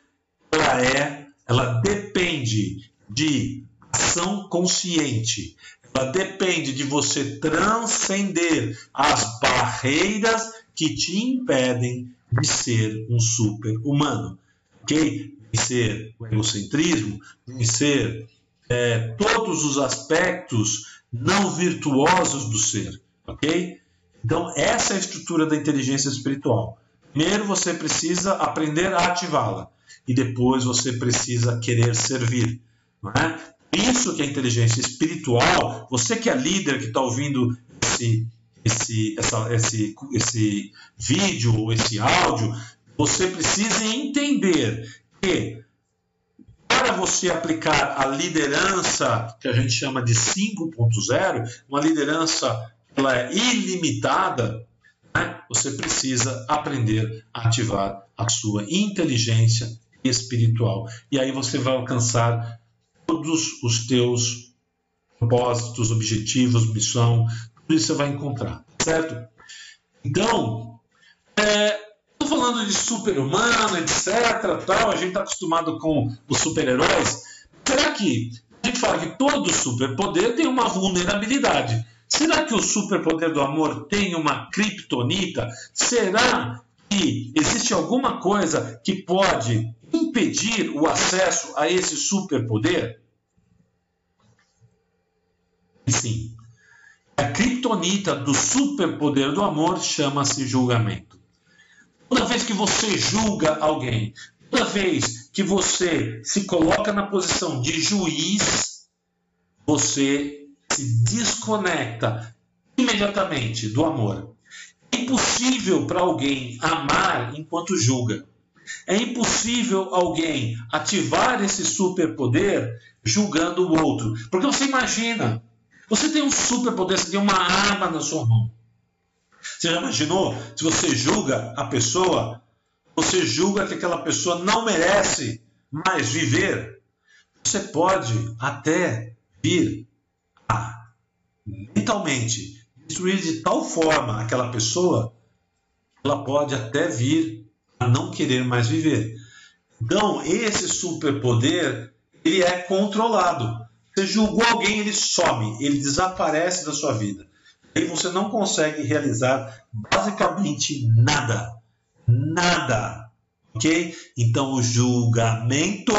ela é, ela depende de ação consciente. Ela depende de você transcender as barreiras que te impedem de ser um super humano, ok? Vencer o egocentrismo, vencer é, todos os aspectos não virtuosos do ser, ok? Então, essa é a estrutura da inteligência espiritual. Primeiro você precisa aprender a ativá-la e depois você precisa querer servir. Não é? Isso que é inteligência espiritual. Você que é líder que está ouvindo esse, esse, essa, esse, esse vídeo ou esse áudio, você precisa entender que para você aplicar a liderança que a gente chama de 5.0, uma liderança ela é ilimitada, né? você precisa aprender a ativar a sua inteligência espiritual. E aí você vai alcançar todos os teus propósitos, objetivos, missão, tudo isso você vai encontrar, certo? Então, é, Estou falando de super-humano, etc. Tal, a gente está acostumado com os super-heróis. Será que a gente fala que todo superpoder tem uma vulnerabilidade? Será que o superpoder do amor tem uma criptonita? Será que existe alguma coisa que pode impedir o acesso a esse superpoder? Sim. A criptonita do superpoder do amor chama-se julgamento. Toda vez que você julga alguém, toda vez que você se coloca na posição de juiz, você se desconecta imediatamente do amor. É impossível para alguém amar enquanto julga. É impossível alguém ativar esse superpoder julgando o outro. Porque você imagina, você tem um superpoder, você tem uma arma na sua mão. Você já imaginou? Se você julga a pessoa, você julga que aquela pessoa não merece mais viver. Você pode até vir a mentalmente destruir de tal forma aquela pessoa, ela pode até vir a não querer mais viver. Então, esse superpoder, ele é controlado. Você julgou alguém, ele some, ele desaparece da sua vida aí você não consegue realizar basicamente nada. Nada. Ok? Então o julgamento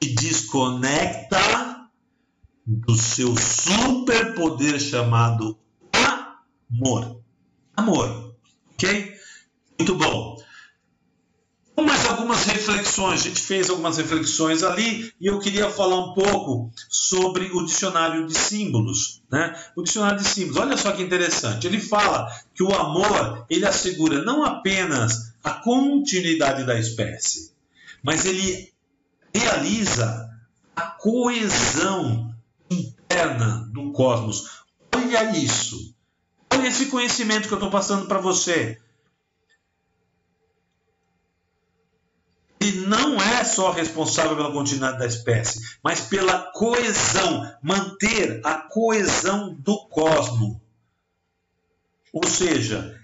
te desconecta do seu superpoder chamado amor. Amor. Ok? Muito bom algumas reflexões, a gente fez algumas reflexões ali e eu queria falar um pouco sobre o dicionário de símbolos. Né? O dicionário de símbolos, olha só que interessante, ele fala que o amor ele assegura não apenas a continuidade da espécie, mas ele realiza a coesão interna do cosmos. Olha isso, olha esse conhecimento que eu estou passando para você. Ele não é só responsável pela continuidade da espécie, mas pela coesão, manter a coesão do cosmos. Ou seja,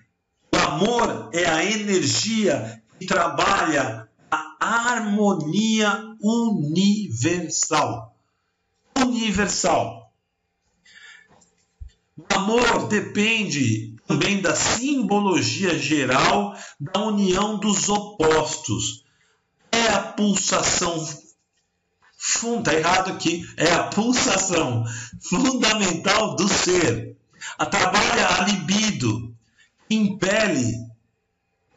o amor é a energia que trabalha a harmonia universal. Universal. O amor depende também da simbologia geral da união dos opostos é a pulsação Está errado aqui. É a pulsação fundamental do ser. Trabalha a libido, impele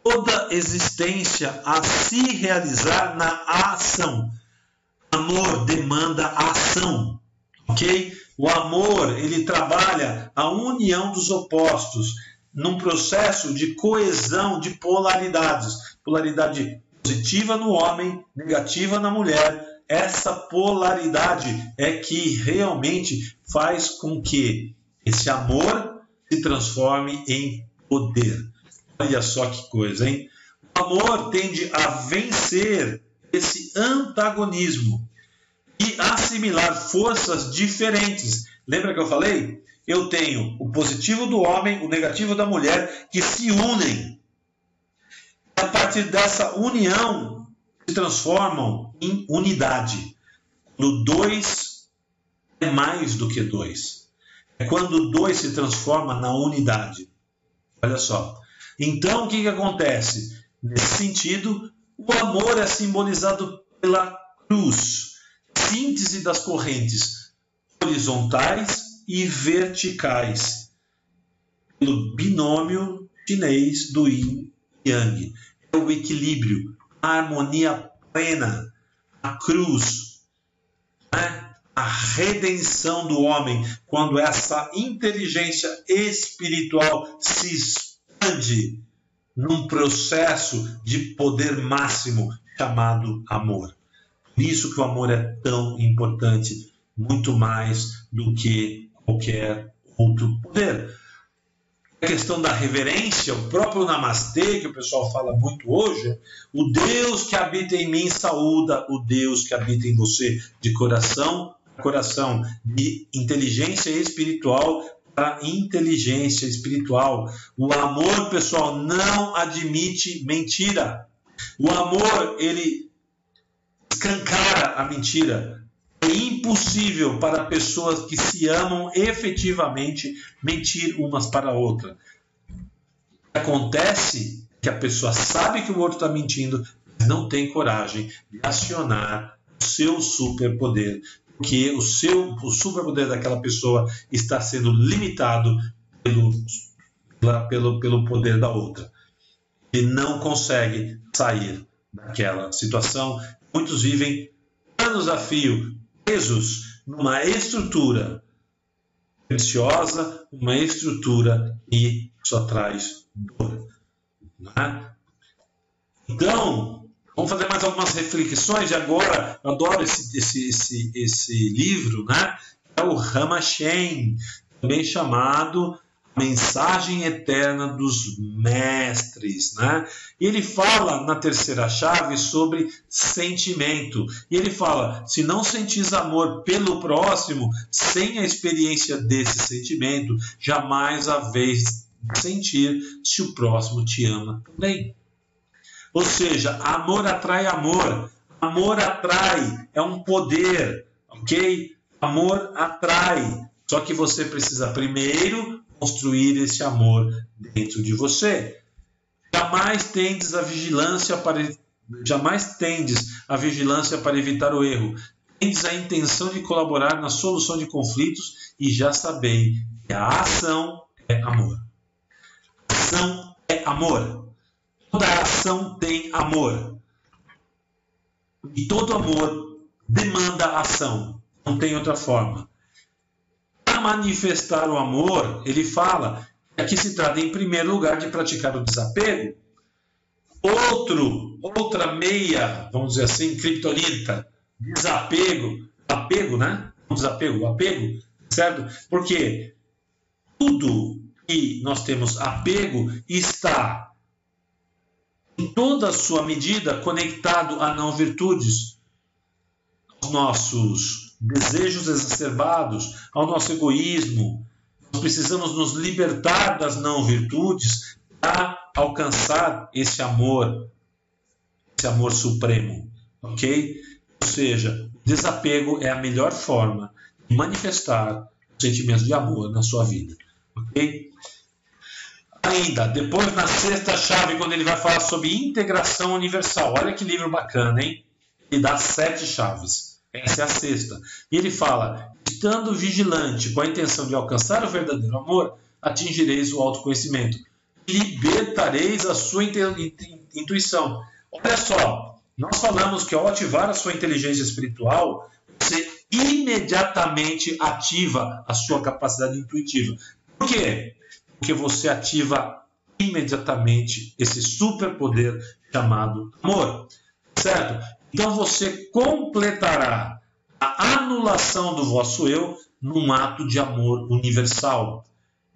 toda existência a se realizar na ação. Amor demanda ação, ok? O amor ele trabalha a união dos opostos. num processo de coesão de polaridades. Polaridade positiva no homem, negativa na mulher. Essa polaridade é que realmente faz com que esse amor se transforme em poder. Olha só que coisa, hein? O amor tende a vencer esse antagonismo e assimilar forças diferentes. Lembra que eu falei? Eu tenho o positivo do homem, o negativo da mulher, que se unem. A partir dessa união, se transformam em unidade. No dois é mais do que dois. É quando dois se transforma na unidade. Olha só. Então, o que, que acontece? Nesse sentido, o amor é simbolizado pela cruz, síntese das correntes horizontais e verticais, pelo binômio chinês do yin yang. É o equilíbrio, a harmonia plena, a cruz, né? a redenção do homem, quando essa inteligência espiritual se expande num processo de poder máximo chamado amor. Por isso que o amor é tão importante, muito mais do que qualquer outro poder. Questão da reverência, o próprio namastê, que o pessoal fala muito hoje, o Deus que habita em mim saúda o Deus que habita em você, de coração a coração, de inteligência espiritual para inteligência espiritual. O amor, pessoal, não admite mentira. O amor, ele escancara a mentira. É impossível para pessoas que se amam efetivamente mentir umas para a outra. Acontece que a pessoa sabe que o outro está mentindo, mas não tem coragem de acionar o seu superpoder, que o seu o superpoder daquela pessoa está sendo limitado pelo, pelo, pelo poder da outra. E não consegue sair daquela situação. Muitos vivem anos a fio, presos numa estrutura preciosa, uma estrutura que só traz dor. É? Então, Vamos fazer mais algumas reflexões e agora eu adoro esse, esse, esse, esse livro, né? É o Ramashem, também chamado Mensagem Eterna dos Mestres, né? E ele fala na terceira chave sobre sentimento. E ele fala: se não sentis amor pelo próximo, sem a experiência desse sentimento, jamais haveis sentir se o próximo te ama também. Ou seja, amor atrai amor. Amor atrai, é um poder, ok? Amor atrai. Só que você precisa primeiro construir esse amor dentro de você. Jamais tendes a vigilância para jamais tendes a vigilância para evitar o erro. Tendes a intenção de colaborar na solução de conflitos e já sabei que a ação é amor. Ação é amor. Toda ação tem amor. E todo amor demanda ação. Não tem outra forma. Manifestar o amor, ele fala aqui se trata, em primeiro lugar, de praticar o desapego. Outro, outra meia, vamos dizer assim, criptonita, desapego, apego, né? Um desapego, apego, certo? Porque tudo que nós temos apego está em toda a sua medida conectado a não virtudes, nossos desejos exacerbados, ao nosso egoísmo. Nós precisamos nos libertar das não virtudes para alcançar esse amor, esse amor supremo, ok? Ou seja, desapego é a melhor forma de manifestar o sentimento de amor na sua vida, ok? ainda, depois na sexta chave, quando ele vai falar sobre integração universal. Olha que livro bacana, hein? Ele dá sete chaves. Essa é a sexta. E ele fala: estando vigilante com a intenção de alcançar o verdadeiro amor, atingireis o autoconhecimento. Libertareis a sua intuição. Olha só, nós falamos que ao ativar a sua inteligência espiritual, você imediatamente ativa a sua capacidade intuitiva. Por quê? porque você ativa imediatamente esse superpoder chamado amor. Certo? Então você completará a anulação do vosso eu num ato de amor universal.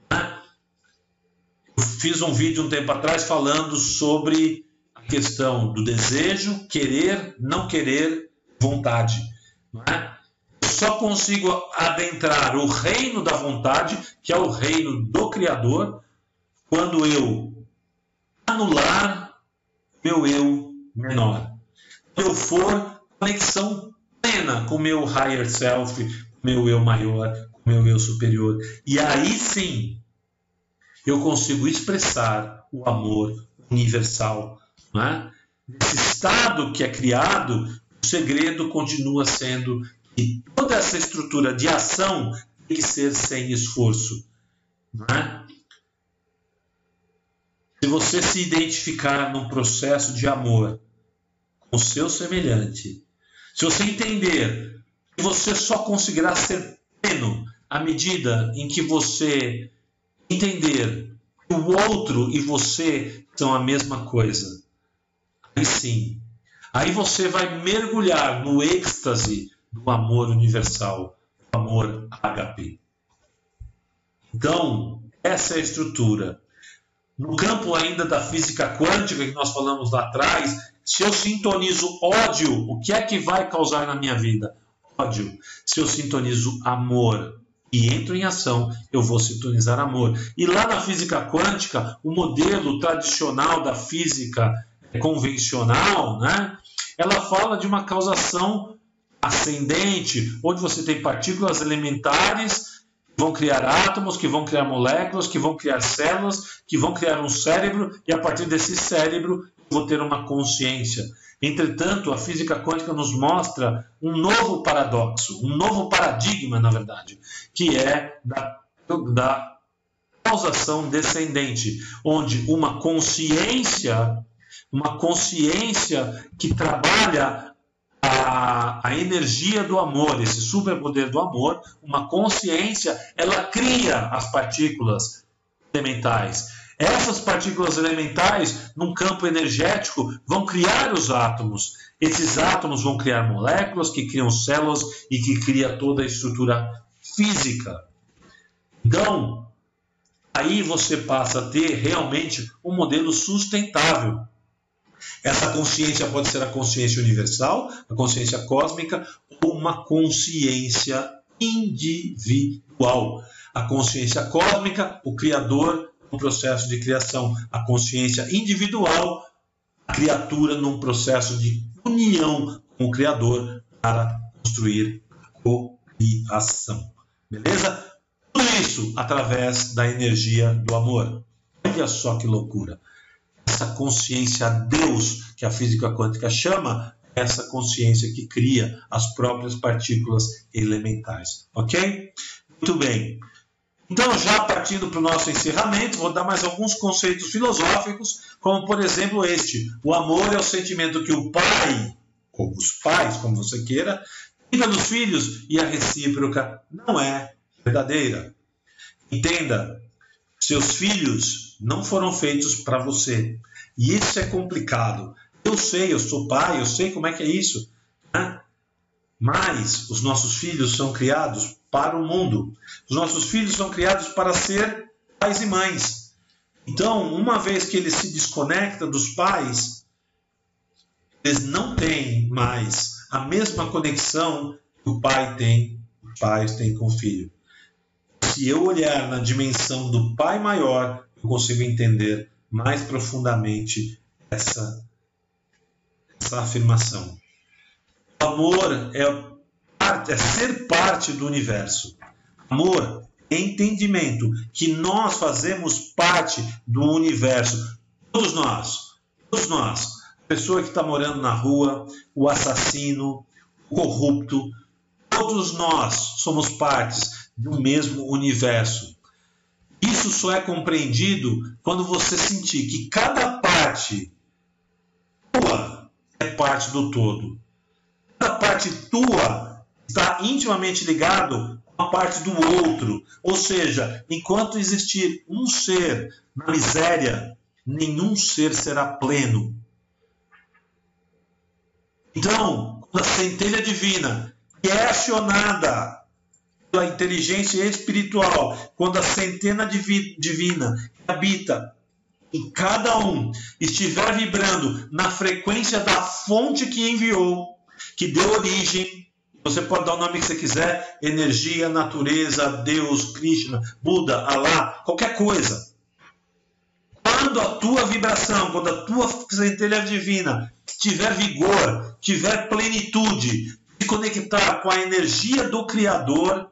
Eu fiz um vídeo um tempo atrás falando sobre a questão do desejo, querer, não querer, vontade. É? Eu só consigo adentrar o reino da vontade, que é o reino do Criador, quando eu anular meu eu menor. Eu for conexão plena com o meu higher self, meu eu maior, com meu eu superior. E aí sim eu consigo expressar o amor universal. É? Nesse estado que é criado, o segredo continua sendo que toda essa estrutura de ação tem que ser sem esforço. É? Se você se identificar num processo de amor o seu semelhante, se você entender que você só conseguirá ser pleno à medida em que você entender que o outro e você são a mesma coisa, aí sim, aí você vai mergulhar no êxtase do amor universal, do amor ágape. Então, essa é a estrutura. No campo ainda da física quântica que nós falamos lá atrás, se eu sintonizo ódio, o que é que vai causar na minha vida? Ódio. Se eu sintonizo amor e entro em ação, eu vou sintonizar amor. E lá na física quântica, o modelo tradicional da física convencional, né? Ela fala de uma causação ascendente, onde você tem partículas elementares vão criar átomos, que vão criar moléculas, que vão criar células, que vão criar um cérebro, e a partir desse cérebro vou ter uma consciência. Entretanto, a física quântica nos mostra um novo paradoxo, um novo paradigma, na verdade, que é da, da causação descendente, onde uma consciência, uma consciência que trabalha a, a energia do amor, esse superpoder do amor, uma consciência, ela cria as partículas elementais. Essas partículas elementais, num campo energético, vão criar os átomos. Esses átomos vão criar moléculas que criam células e que cria toda a estrutura física. Então, aí você passa a ter realmente um modelo sustentável. Essa consciência pode ser a consciência universal, a consciência cósmica, ou uma consciência individual. A consciência cósmica, o Criador no processo de criação. A consciência individual, a criatura num processo de união com o Criador para construir a co-criação. Beleza? Tudo isso através da energia do amor. Olha só que loucura essa consciência Deus que a física quântica chama, essa consciência que cria as próprias partículas elementares. Ok? Muito bem. Então, já partindo para o nosso encerramento, vou dar mais alguns conceitos filosóficos, como por exemplo este: o amor é o sentimento que o pai, ou os pais, como você queira, tem pelos filhos e a recíproca não é verdadeira. Entenda, seus filhos não foram feitos para você. E isso é complicado. Eu sei, eu sou pai, eu sei como é que é isso. Né? Mas os nossos filhos são criados para o mundo. Os nossos filhos são criados para ser pais e mães. Então, uma vez que ele se desconecta dos pais, eles não têm mais a mesma conexão que o pai tem, os pais têm com o filho. Se eu olhar na dimensão do pai maior, eu consigo entender mais profundamente essa, essa afirmação. O amor é, é ser parte do universo. Amor entendimento que nós fazemos parte do universo. Todos nós. Todos nós. A pessoa que está morando na rua, o assassino, o corrupto, todos nós somos partes do mesmo universo. Isso só é compreendido quando você sentir que cada parte tua é parte do todo. Cada parte tua está intimamente ligado uma parte do outro. Ou seja, enquanto existir um ser na miséria, nenhum ser será pleno. Então, a centelha divina que é acionada pela inteligência espiritual, quando a centena divina que habita em cada um estiver vibrando na frequência da fonte que enviou, que deu origem, você pode dar o nome que você quiser, energia, natureza, Deus, Krishna, Buda, Alá, qualquer coisa. Quando a tua vibração, quando a tua centelha divina tiver vigor, tiver plenitude, se conectar com a energia do Criador,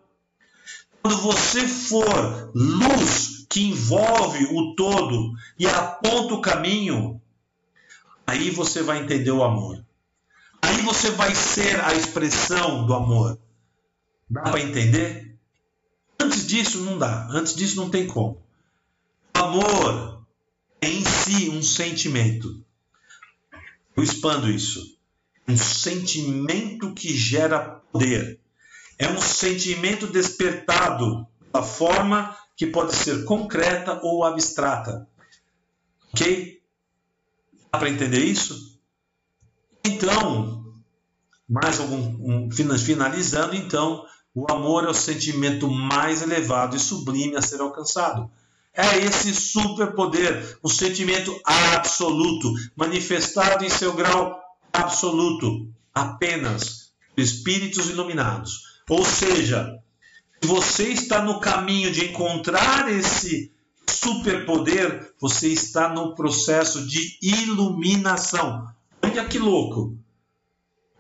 quando você for luz que envolve o todo e aponta o caminho, aí você vai entender o amor. Aí você vai ser a expressão do amor. Dá para entender? Antes disso não dá. Antes disso não tem como. Amor é em si um sentimento. Eu expando isso. Um sentimento que gera poder. É um sentimento despertado da forma que pode ser concreta ou abstrata. Ok? Dá para entender isso? Então, mais algum um, finalizando, então, o amor é o sentimento mais elevado e sublime a ser alcançado. É esse superpoder, o sentimento absoluto, manifestado em seu grau absoluto, apenas por espíritos iluminados. Ou seja, você está no caminho de encontrar esse superpoder, você está no processo de iluminação. Olha que louco!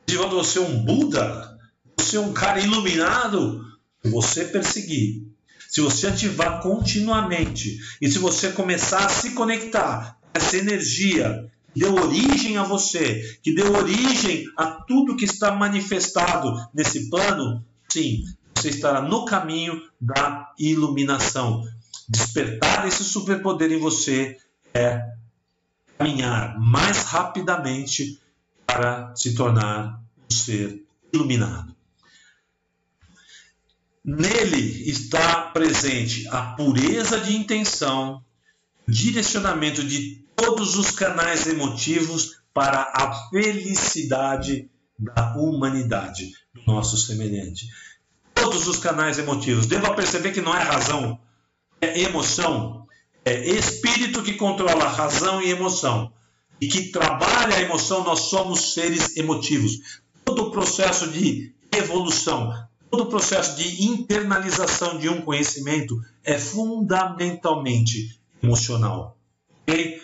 Se você é um Buda, você é um cara iluminado, você perseguir. Se você ativar continuamente e se você começar a se conectar essa energia que deu origem a você, que deu origem a tudo que está manifestado nesse plano, sim, você estará no caminho da iluminação. Despertar esse superpoder em você é caminhar mais rapidamente para se tornar um ser iluminado. Nele está presente a pureza de intenção, direcionamento de todos os canais emotivos para a felicidade da humanidade, do nosso semelhante. Todos os canais emotivos. Deva perceber que não é razão, é emoção. É espírito que controla razão e emoção. E que trabalha a emoção, nós somos seres emotivos. Todo o processo de evolução, todo o processo de internalização de um conhecimento é fundamentalmente emocional. Okay?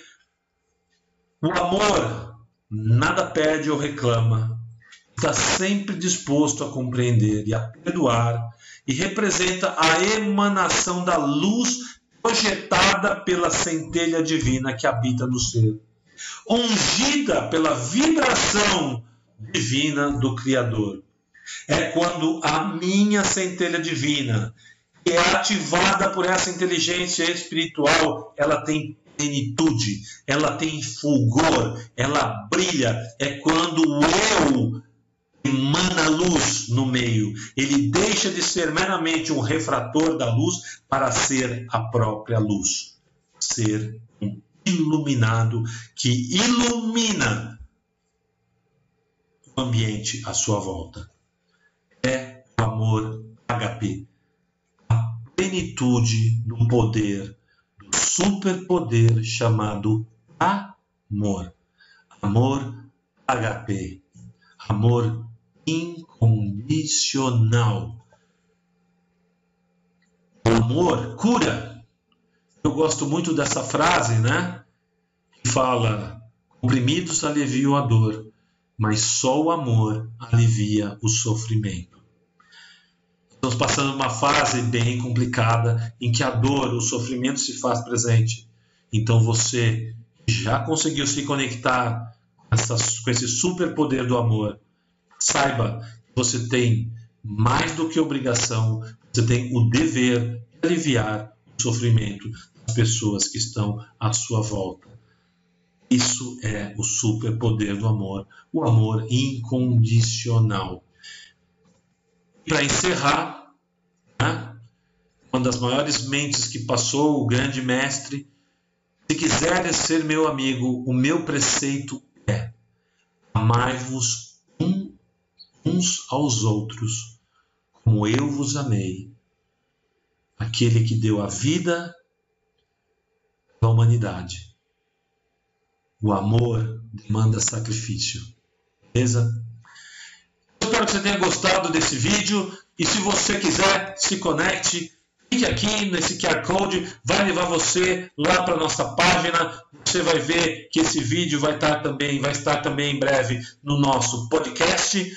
O amor nada pede ou reclama, está sempre disposto a compreender e a perdoar e representa a emanação da luz projetada pela centelha divina que habita no ser, ungida pela vibração divina do Criador. É quando a minha centelha divina, que é ativada por essa inteligência espiritual, ela tem plenitude, ela tem fulgor, ela brilha. É quando eu emana luz no meio. Ele deixa de ser meramente um refrator da luz para ser a própria luz. Ser um iluminado que ilumina o ambiente à sua volta. É o amor HP. A plenitude do poder, do superpoder chamado amor. Amor HP. Amor incondicional. O amor cura. Eu gosto muito dessa frase, né? Que fala: comprimidos aliviam a dor, mas só o amor alivia o sofrimento. Estamos passando uma fase bem complicada em que a dor, o sofrimento se faz presente. Então você já conseguiu se conectar com, com esse superpoder do amor saiba que você tem mais do que obrigação, você tem o dever de aliviar o sofrimento das pessoas que estão à sua volta. Isso é o superpoder do amor, o amor incondicional. Para encerrar, uma das maiores mentes que passou, o grande mestre. Se quiseres ser meu amigo, o meu preceito é: amai-vos uns aos outros, como eu vos amei. Aquele que deu a vida à humanidade. O amor demanda sacrifício. Beleza? Espero que você tenha gostado desse vídeo e se você quiser, se conecte clique aqui nesse QR Code, vai levar você lá para nossa página. Você vai ver que esse vídeo vai estar também, vai estar também em breve no nosso podcast.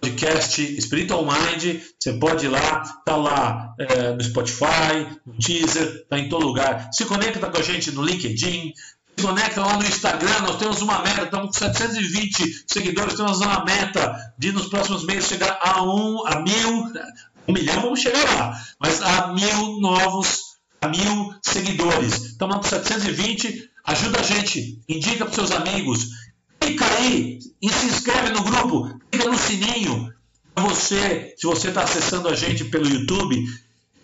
Podcast Spiritual Mind, você pode ir lá, tá lá é, no Spotify, no Teaser, tá em todo lugar. Se conecta com a gente no LinkedIn, se conecta lá no Instagram, nós temos uma meta, estamos com 720 seguidores, temos uma meta de nos próximos meses chegar a um, a mil, um milhão, vamos chegar lá. Mas a mil novos, a mil seguidores. Estamos com 720. Ajuda a gente, indica para seus amigos. Clica aí e se inscreve no grupo. Clica no sininho. Você, se você está acessando a gente pelo YouTube,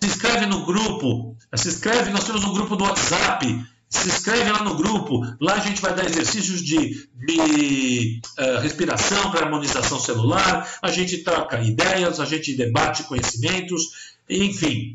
se inscreve no grupo. Se inscreve, nós temos um grupo do WhatsApp se inscreve lá no grupo. Lá a gente vai dar exercícios de, de uh, respiração para harmonização celular. A gente troca ideias, a gente debate conhecimentos, enfim.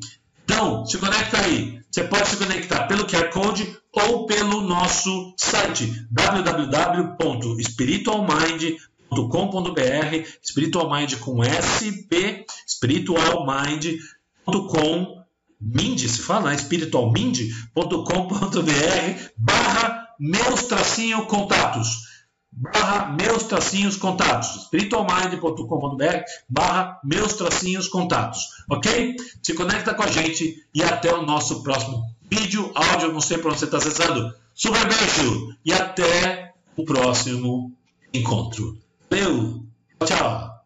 Então, se conecta aí. Você pode se conectar pelo QR Code ou pelo nosso site www.spiritualmind.com.br Spiritualmind com SP, spiritualmind.com Mind, se fala, né? espiritualmind.com.br barra meus tracinho contatos. Barra meus tracinhos contatos. espiritualmind.com.br barra meus tracinhos contatos. Ok? Se conecta com a gente e até o nosso próximo vídeo, áudio, não sei para onde você está acessando. Super beijo e até o próximo encontro. Valeu! Tchau!